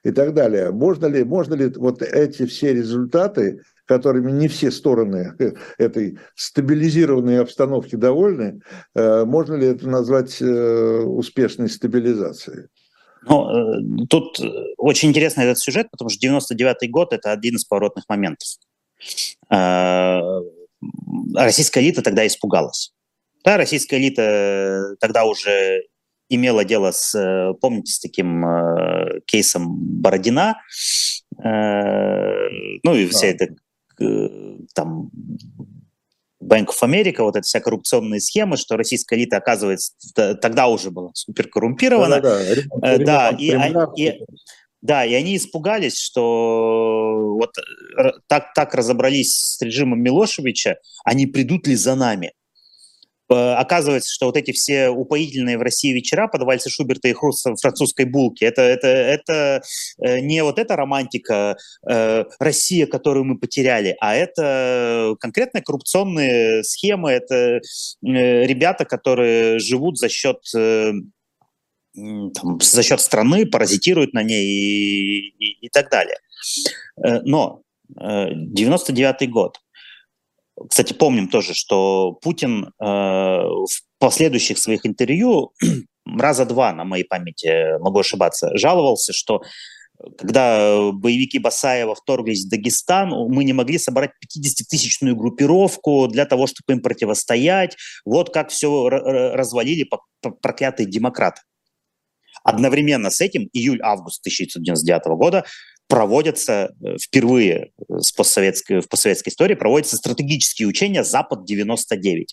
и так далее. Можно ли, можно ли вот эти все результаты которыми не все стороны этой стабилизированной обстановки довольны, э, можно ли это назвать э, успешной стабилизацией? Ну, э, тут очень интересный этот сюжет, потому что 99 год – это один из поворотных моментов. Российская элита тогда испугалась. Да, российская элита тогда уже имела дело с, помните, с таким кейсом Бородина, ну и вся эта там Bank of America, вот эта вся коррупционные схемы, что российская элита, оказывается, тогда уже была супер коррумпирована. Да, да, да. да и, и, да, и они испугались, что вот так, так разобрались с режимом Милошевича, они придут ли за нами? Э, оказывается, что вот эти все упоительные в России вечера под вальсы Шуберта и хруст французской булки, это, это, это э, не вот эта романтика э, Россия, которую мы потеряли, а это конкретные коррупционные схемы, это ребята, которые живут за счет там, за счет страны, паразитируют на ней и, и, и так далее. Но 99 год. Кстати, помним тоже, что Путин э, в последующих своих интервью раза два, на моей памяти, могу ошибаться, жаловался, что когда боевики Басаева вторглись в Дагестан, мы не могли собрать 50-тысячную группировку для того, чтобы им противостоять. Вот как все развалили проклятые демократы. Одновременно с этим июль-август 1999 года проводятся э, впервые с постсоветской, в постсоветской истории проводятся стратегические учения «Запад-99».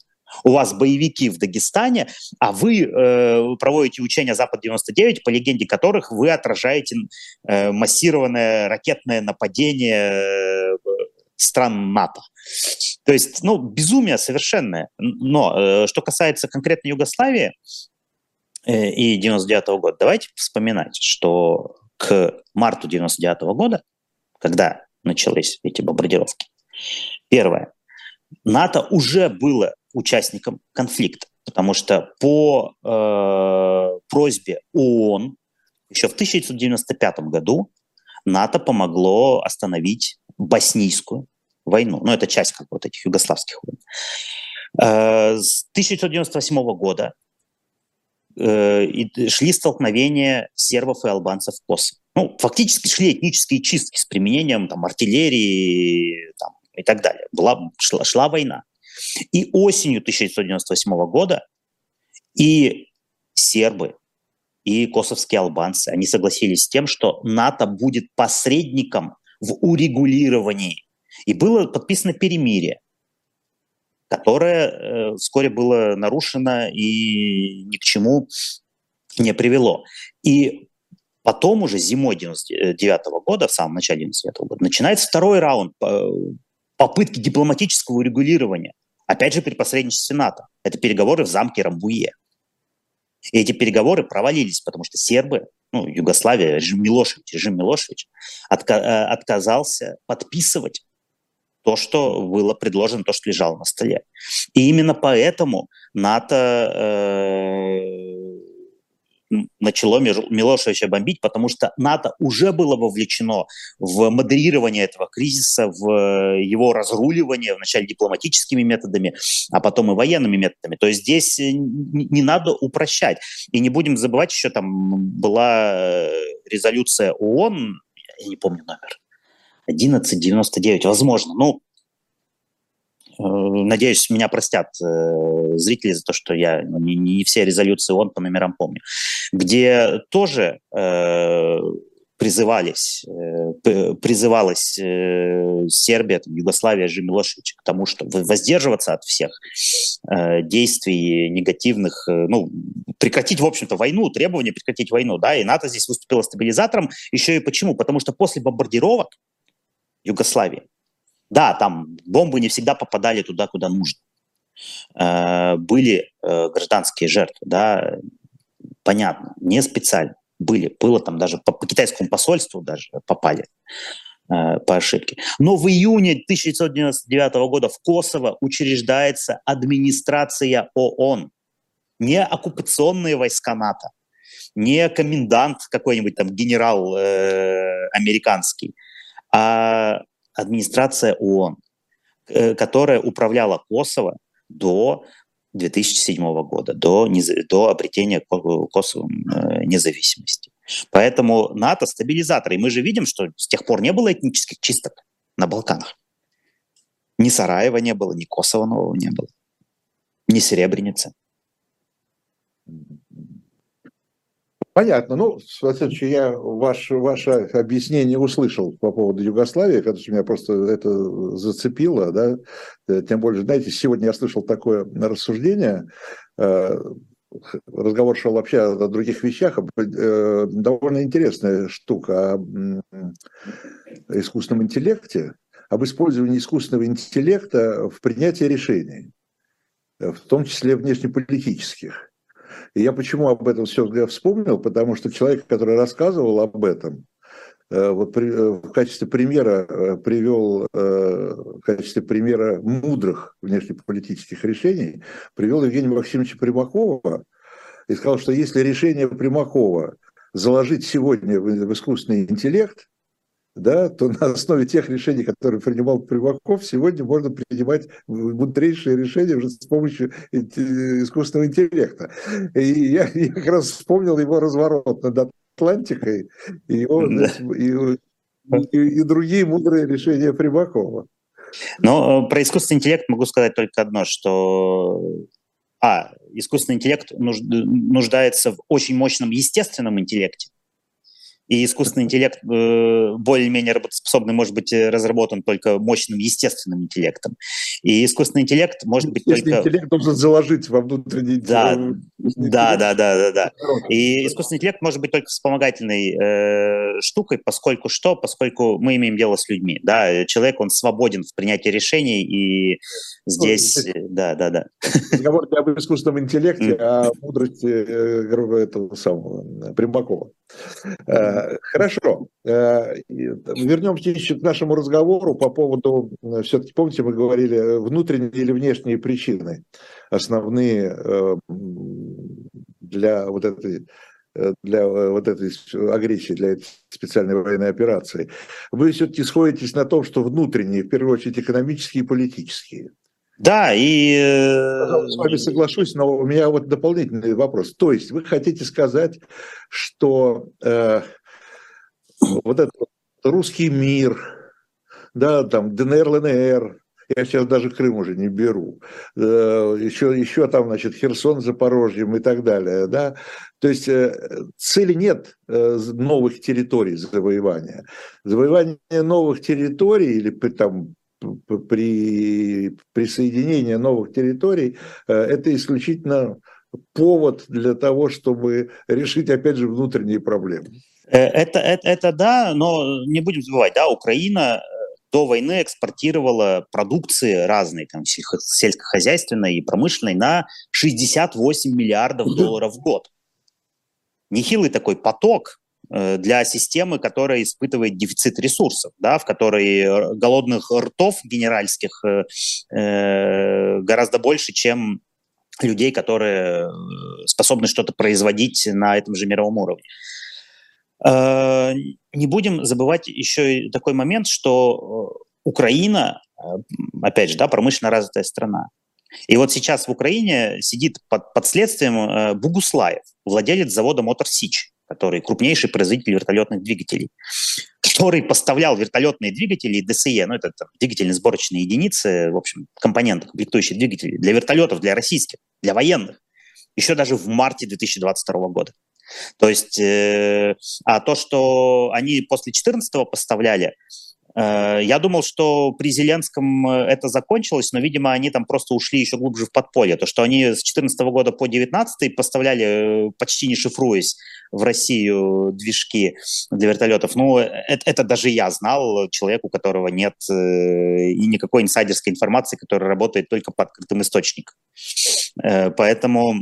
У вас боевики в Дагестане, а вы э, проводите учения «Запад-99», по легенде которых вы отражаете э, массированное ракетное нападение э, стран НАТО. То есть, ну, безумие совершенное. Но э, что касается конкретно Югославии, э, и 99 -го года. Давайте вспоминать, что к марту 99 -го года, когда начались эти бомбардировки, первое, НАТО уже было участником конфликта, потому что по э, просьбе ООН еще в 1995 году НАТО помогло остановить боснийскую войну. Ну, это часть как вот этих югославских войн. Э, с 1998 года э, шли столкновения сербов и албанцев в Косово. Ну, фактически шли этнические чистки с применением там, артиллерии там, и так далее. Была, шла, шла война. И осенью 1998 года и сербы, и косовские албанцы, они согласились с тем, что НАТО будет посредником в урегулировании. И было подписано перемирие, которое э, вскоре было нарушено и ни к чему не привело. И потом уже зимой 99 года, в самом начале 99 года, начинается второй раунд э, попытки дипломатического урегулирования. Опять же, при посредничестве НАТО. Это переговоры в замке Рамбуе. И эти переговоры провалились, потому что сербы, ну, Югославия, режим Милошевич, режим Милошевич отка- э, отказался подписывать то, что было предложено, то, что лежало на столе. И именно поэтому НАТО э, начало Милошевича бомбить, потому что НАТО уже было вовлечено в модерирование этого кризиса, в его разруливание, вначале дипломатическими методами, а потом и военными методами. То есть здесь э, не надо упрощать. И не будем забывать, еще там была э, резолюция ООН, я не помню номер, 1199, возможно. Ну, Э, надеюсь, меня простят э, зрители за то, что я не, не все резолюции ООН по номерам помню, где тоже э, призывались, э, призывалась э, Сербия, там, Югославия же Милошевича к тому, чтобы воздерживаться от всех э, действий негативных, э, ну, прекратить, в общем-то, войну, требования прекратить войну, да, и НАТО здесь выступило стабилизатором, еще и почему? Потому что после бомбардировок Югославии да, там бомбы не всегда попадали туда, куда нужно. Э, были э, гражданские жертвы, да, понятно, не специально. Были, было там даже по, по китайскому посольству даже попали э, по ошибке. Но в июне 1999 года в Косово учреждается администрация ООН, не оккупационные войска НАТО, не комендант какой-нибудь там генерал э, американский, а администрация ООН, э, которая управляла Косово до 2007 года, до, до обретения Косово э, независимости. Поэтому НАТО стабилизатор. И мы же видим, что с тех пор не было этнических чисток на Балканах. Ни Сараева не было, ни Косово нового не было, ни Серебряницы. Понятно. Ну, Васильевич, я ваше, ваше объяснение услышал по поводу Югославии, что меня просто это зацепило, да. Э, тем более, знаете, сегодня я слышал такое рассуждение, э, разговор шел вообще о других вещах, э, довольно интересная штука о искусственном интеллекте, об использовании искусственного интеллекта в принятии решений, в том числе внешнеполитических. И я почему об этом все вспомнил? Потому что человек, который рассказывал об этом, э, вот при, э, в качестве примера э, привел, в качестве примера мудрых внешнеполитических решений, привел Евгения Максимовича Примакова и сказал, что если решение Примакова заложить сегодня в искусственный интеллект, да, то на основе тех решений, которые принимал Примаков, сегодня можно принимать мудрейшие решения уже с помощью искусственного интеллекта. И я, я как раз вспомнил его разворот над Атлантикой и, он, и, и, и другие мудрые решения Примакова. Но э, про искусственный интеллект могу сказать только одно, что а, искусственный интеллект нуждается в очень мощном естественном интеллекте, и искусственный интеллект э, более-менее работоспособный может быть э, разработан только мощным естественным интеллектом. И искусственный интеллект может быть только... интеллект должен заложить во внутренний... Да, да, да, да, да, да. И искусственный интеллект может быть только вспомогательной э, штукой, поскольку что? Поскольку мы имеем дело с людьми. Да? Человек, он свободен в принятии решений, и здесь... Ну, здесь... Да, да, да. Разговор не об искусственном интеллекте, а о мудрости э, этого самого Примакова. Э, хорошо. Э, вернемся еще к нашему разговору по поводу, э, все-таки помните, мы говорили, внутренние или внешние причины основные для вот этой для вот этой агрессии, для этой специальной военной операции. Вы все-таки сходитесь на том, что внутренние, в первую очередь, экономические и политические. Да, и... С вами соглашусь, но у меня вот дополнительный вопрос. То есть вы хотите сказать, что э, вот этот русский мир, да, там ДНР, ЛНР, я сейчас даже Крым уже не беру, э, еще, еще там, значит, Херсон, Запорожьем и так далее, да, то есть э, цели нет э, новых территорий завоевания. Завоевание новых территорий или там при присоединении новых территорий, это исключительно повод для того, чтобы решить, опять же, внутренние проблемы. Э, это, это, это да, но не будем забывать, да, Украина э, до войны экспортировала продукции разные, там, сельскохозяйственной и промышленной, на 68 миллиардов долларов в год. Нехилый такой поток, Э, для системы, которая испытывает дефицит ресурсов, да, в которой голодных ртов генеральских э, гораздо больше, чем людей, которые способны что-то производить на этом же мировом уровне. Э, не будем забывать еще и такой момент, что Украина, опять же, да, промышленно развитая страна, и вот сейчас в Украине сидит под, под следствием Бугуслаев, владелец завода «Мотор Сич», который крупнейший производитель вертолетных двигателей, который поставлял вертолетные двигатели ДСЕ, ну это двигательно-сборочные единицы, в общем, компоненты, комплектующие двигатели для вертолетов, для российских, для военных, еще даже в марте 2022 года. То есть, э, а то, что они после 2014 поставляли, Э, я думал, что при Зеленском э, это закончилось, но, видимо, они там просто ушли еще глубже в подполье. То, что они с 2014 года по 2019 поставляли, э, почти не шифруясь, в Россию движки для вертолетов. Ну, это, это даже я знал, человек, у которого нет и никакой инсайдерской информации, которая работает только по открытым источникам. Поэтому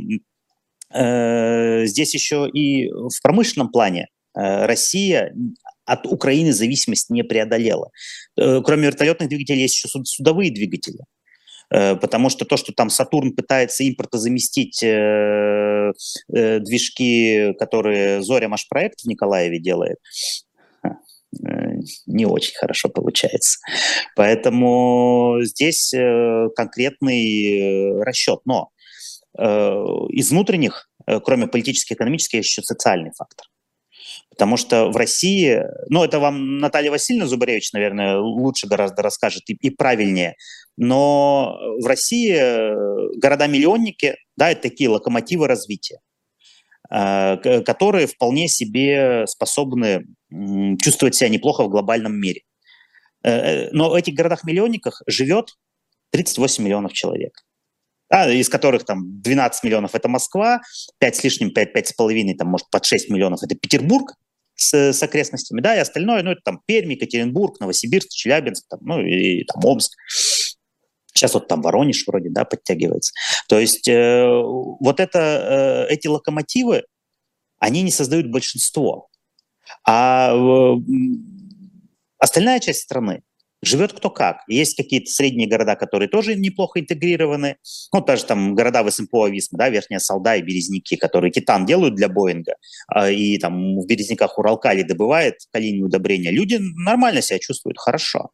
здесь еще и в промышленном плане Россия от Украины зависимость не преодолела. Э, кроме вертолетных двигателей есть еще судовые двигатели. Э, потому что то, что там Сатурн пытается импортозаместить э, э, движки, которые Зоря Маш проект в Николаеве делает, э, не очень хорошо получается. Поэтому здесь э, конкретный расчет. Но из внутренних, кроме политических экономических, еще социальный фактор. Потому что в России, ну это вам Наталья Васильевна Зубаревич, наверное, лучше гораздо расскажет и, и правильнее, но в России э, города-миллионники, да, это такие локомотивы развития, э, которые вполне себе способны чувствовать себя неплохо в глобальном мире. Э, но в этих городах-миллионниках живет 38 миллионов человек да, из которых там 12 миллионов это Москва, 5 с лишним, 5, 5,5, там, может, под 6 миллионов это Петербург с, с окрестностями, да, и остальное, ну, это там Пермь, Екатеринбург, Новосибирск, Челябинск, там, ну, и там Омск. Сейчас вот там Воронеж вроде, да, подтягивается. То есть э, вот это, э, эти локомотивы, они не создают большинство. А э, остальная часть страны, Живет кто как. Есть какие-то средние города, которые тоже неплохо интегрированы. Ну, даже там города в СМПО Ависма, да, Верхняя Салда и Березники, которые титан делают для Боинга, а, и там в Березниках Уралкали добывает калийные удобрения. Люди нормально себя чувствуют, хорошо.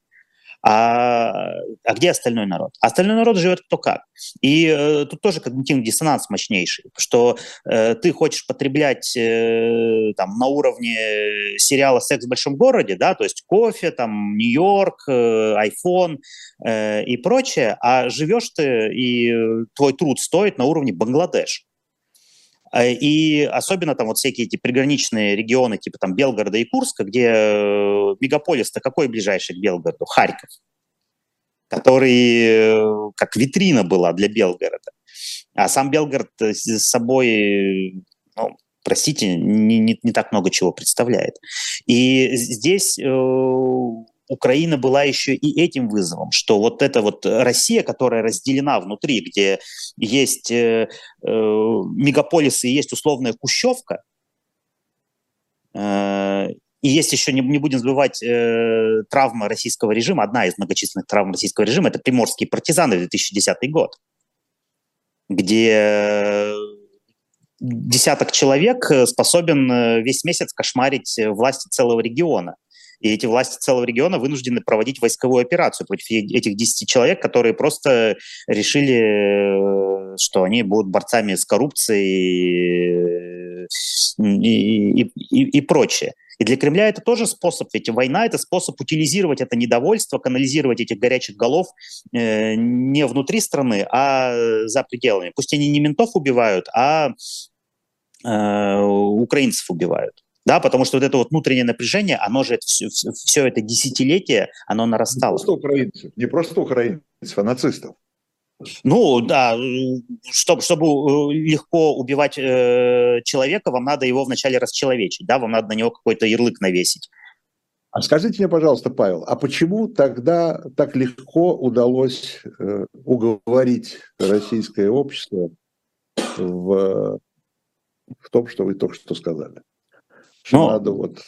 А, а где остальной народ? Остальной народ живет кто как. И э, тут тоже когнитивный диссонанс мощнейший, что э, ты хочешь потреблять э, там на уровне сериала «Секс в большом городе», да, то есть кофе, там Нью-Йорк, э, iPhone э, и прочее, а живешь ты и твой труд стоит на уровне Бангладеш. Э, и особенно там вот всякие эти приграничные регионы, типа там Белгорода и Курска, где э, мегаполис-то какой ближайший к Белгороду? Харьков, который как витрина была для Белгорода. А сам Белгород с собой, ну, простите, не, не, не так много чего представляет. И здесь Украина была еще и этим вызовом, что вот эта вот Россия, которая разделена внутри, где есть э, э, мегаполисы есть условная Кущевка, э, и есть еще, не, не будем забывать, э, травма российского режима, одна из многочисленных травм российского режима, это приморские партизаны 2010 год, где десяток человек способен э, весь месяц кошмарить власти целого региона. И эти власти целого региона вынуждены проводить войсковую операцию против этих 10 человек, которые просто решили, э, что они будут борцами с коррупцией и, и, и, и прочее. И для Кремля это тоже способ, ведь война – это способ утилизировать это недовольство, канализировать этих горячих голов э, не внутри страны, а за пределами. Пусть они не ментов убивают, а э, украинцев убивают. Да, потому что вот это вот внутреннее напряжение, оно же все, все это десятилетие, оно нарастало. Не просто украинцев, не просто украинцев, а нацистов. Ну да, чтобы, чтобы э, легко убивать э, человека, вам надо его вначале расчеловечить, да, вам надо на него какой-то ярлык навесить. А скажите мне, пожалуйста, Павел, а почему тогда так легко удалось э, уговорить российское общество в, в том, что вы только что сказали? Что Но, надо вот...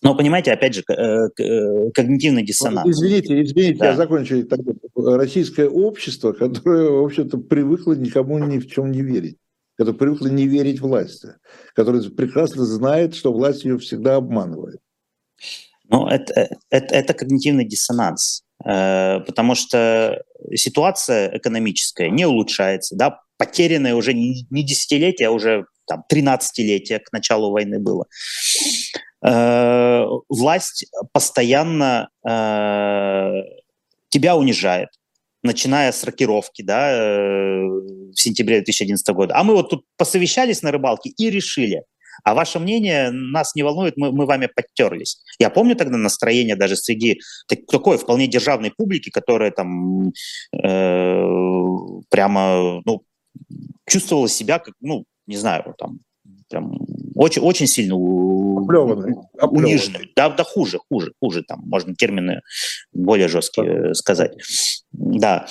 Но понимаете, опять же, э, э, когнитивный диссонанс. Ну, извините, извините, да. я закончу. Российское общество, которое, в общем-то, привыкло никому ни в чем не верить, которое привыкло не верить власти, которое прекрасно знает, что власть ее всегда обманывает. Ну, это, это, это когнитивный диссонанс, э, потому что ситуация экономическая не улучшается, да, потерянное уже не, десятилетие, а уже там 13-летие к началу войны было. Э, власть постоянно э, тебя унижает, начиная с рокировки, да, э, в сентябре 2011 года. А мы вот тут посовещались на рыбалке и решили, а ваше мнение нас не волнует, мы, мы вами подтерлись. Я помню тогда настроение даже среди так, такой вполне державной публики, которая там э, прямо ну, чувствовала себя как, ну, не знаю, там, прям очень, очень сильно Оплеванный. униженным. Да, да хуже, хуже, хуже, там можно термины более жесткие сказать. Да.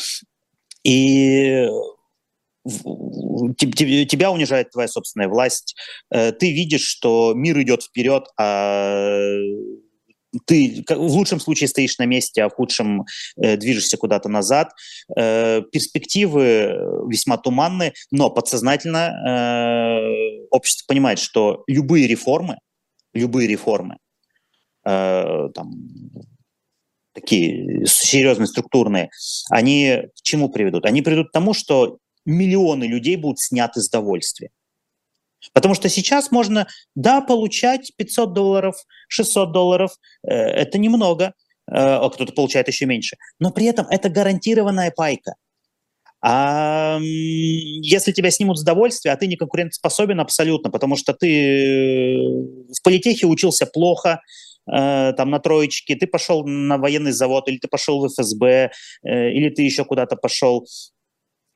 И тебя унижает твоя собственная власть, э, ты видишь, что мир идет вперед, а ты в лучшем случае стоишь на месте, а в худшем э, движешься куда-то назад. Э, перспективы весьма туманны, но подсознательно общество понимает, что любые реформы, любые реформы, там, такие серьезные, структурные, они к чему приведут? Они приведут к тому, что миллионы людей будут сняты с довольствия. Потому что сейчас можно, да, получать 500 долларов, 600 долларов, э, это немного, э, а кто-то получает еще меньше, но при этом это гарантированная пайка. А если тебя снимут с довольствия, а ты не конкурентоспособен абсолютно, потому что ты в политехе учился плохо, э, там на троечке, ты пошел на военный завод, или ты пошел в ФСБ, э, или ты еще куда-то пошел, Э,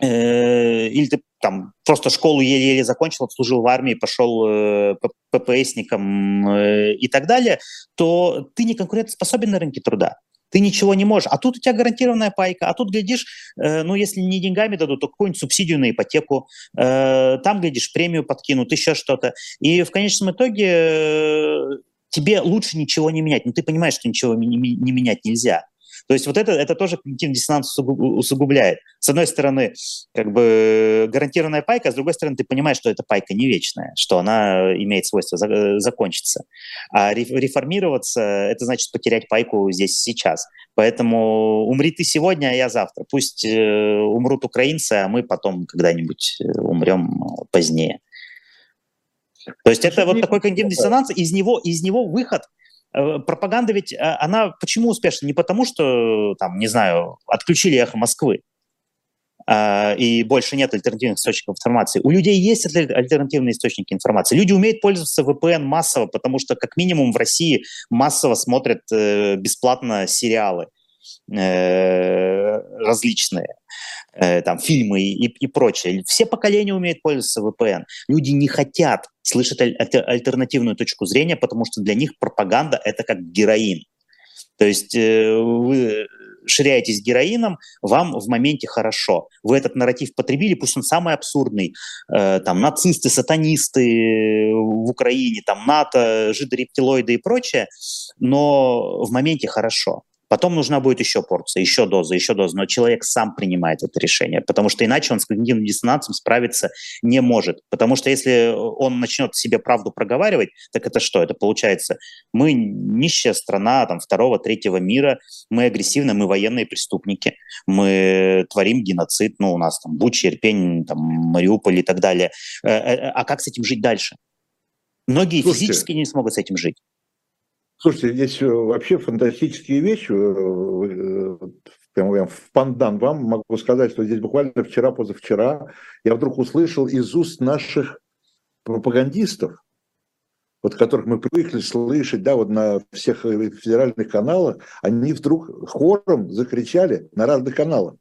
или ты там просто школу еле-еле закончил, служил в армии, пошел э, ППСником э, и так далее, то ты не конкурентоспособен на рынке труда. Ты ничего не можешь. А тут у тебя гарантированная пайка. А тут, глядишь, э, ну, если не деньгами дадут, то какую-нибудь субсидию на ипотеку. Э, там, глядишь, премию подкинут, еще что-то. И в конечном итоге э, тебе лучше ничего не менять. Но ты понимаешь, что ничего не, не менять нельзя. То есть вот это, это тоже когнитивный диссонанс усугубляет. С одной стороны, как бы гарантированная пайка, а с другой стороны, ты понимаешь, что эта пайка не вечная, что она имеет свойство за, закончиться. А реформироваться – это значит потерять пайку здесь сейчас. Поэтому умри ты сегодня, а я завтра. Пусть э, умрут украинцы, а мы потом когда-нибудь э, умрем позднее. То есть это вот такой когнитивный диссонанс, из него, из него выход – Э, пропаганда ведь, а, она почему успешна? Не потому, что, там, не знаю, отключили эхо Москвы, э, и больше нет альтернативных источников информации. У людей есть альтернативные источники информации. Люди умеют пользоваться VPN массово, потому что как минимум в России массово смотрят э, бесплатно сериалы э, различные э, там фильмы и, и прочее. Все поколения умеют пользоваться VPN. Люди не хотят слышать аль- альтернативную точку зрения, потому что для них пропаганда это как героин. То есть э, вы ширяетесь героином, вам в моменте хорошо. Вы этот нарратив потребили, пусть он самый абсурдный. Э, там нацисты, сатанисты в Украине, там НАТО, жиды, рептилоиды и прочее, но в моменте хорошо. Потом нужна будет еще порция, еще доза, еще доза. Но человек сам принимает это решение, потому что иначе он с когнитивным диссонансом справиться не может. Потому что если он начнет себе правду проговаривать, так это что? Это получается, мы нищая страна там, второго, третьего мира, мы агрессивные, мы военные преступники, мы творим геноцид, ну, у нас там Буча, Ирпень, там, Мариуполь и так далее. Э, э, а как с этим жить дальше? Многие Слушайте, физически не смогут с этим жить. Слушайте, здесь э, вообще фантастические вещи. Э, э, прямо в пандан вам могу сказать, что здесь буквально вчера, позавчера я вдруг услышал из уст наших пропагандистов, вот которых мы привыкли слышать, да, вот на всех федеральных каналах, они вдруг хором закричали на разных каналах.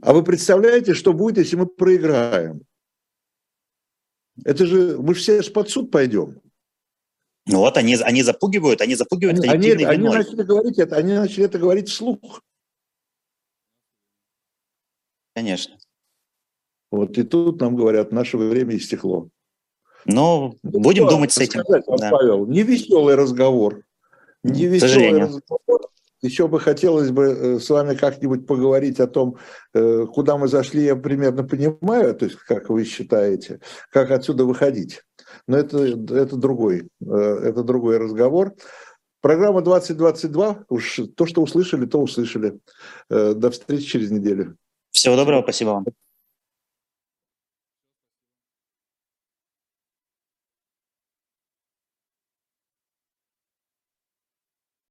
А вы представляете, что будет, если мы проиграем? Это же, мы все под суд пойдем. Ну вот они, они запугивают, они запугивают они, они, они начали говорить это, они начали это говорить вслух. Конечно. Вот и тут нам говорят, наше время истекло. Ну, будем что думать с этим. Сказать, да. Павел, не веселый разговор. Не веселый разговор. Еще бы хотелось бы э, с вами как-нибудь поговорить о том, э, куда мы зашли, я примерно понимаю, то есть как вы считаете, как отсюда выходить. Но это, это, другой, э, это другой разговор. Программа 2022, уж то, что услышали, то услышали. До встречи через неделю. Всего доброго, спасибо вам.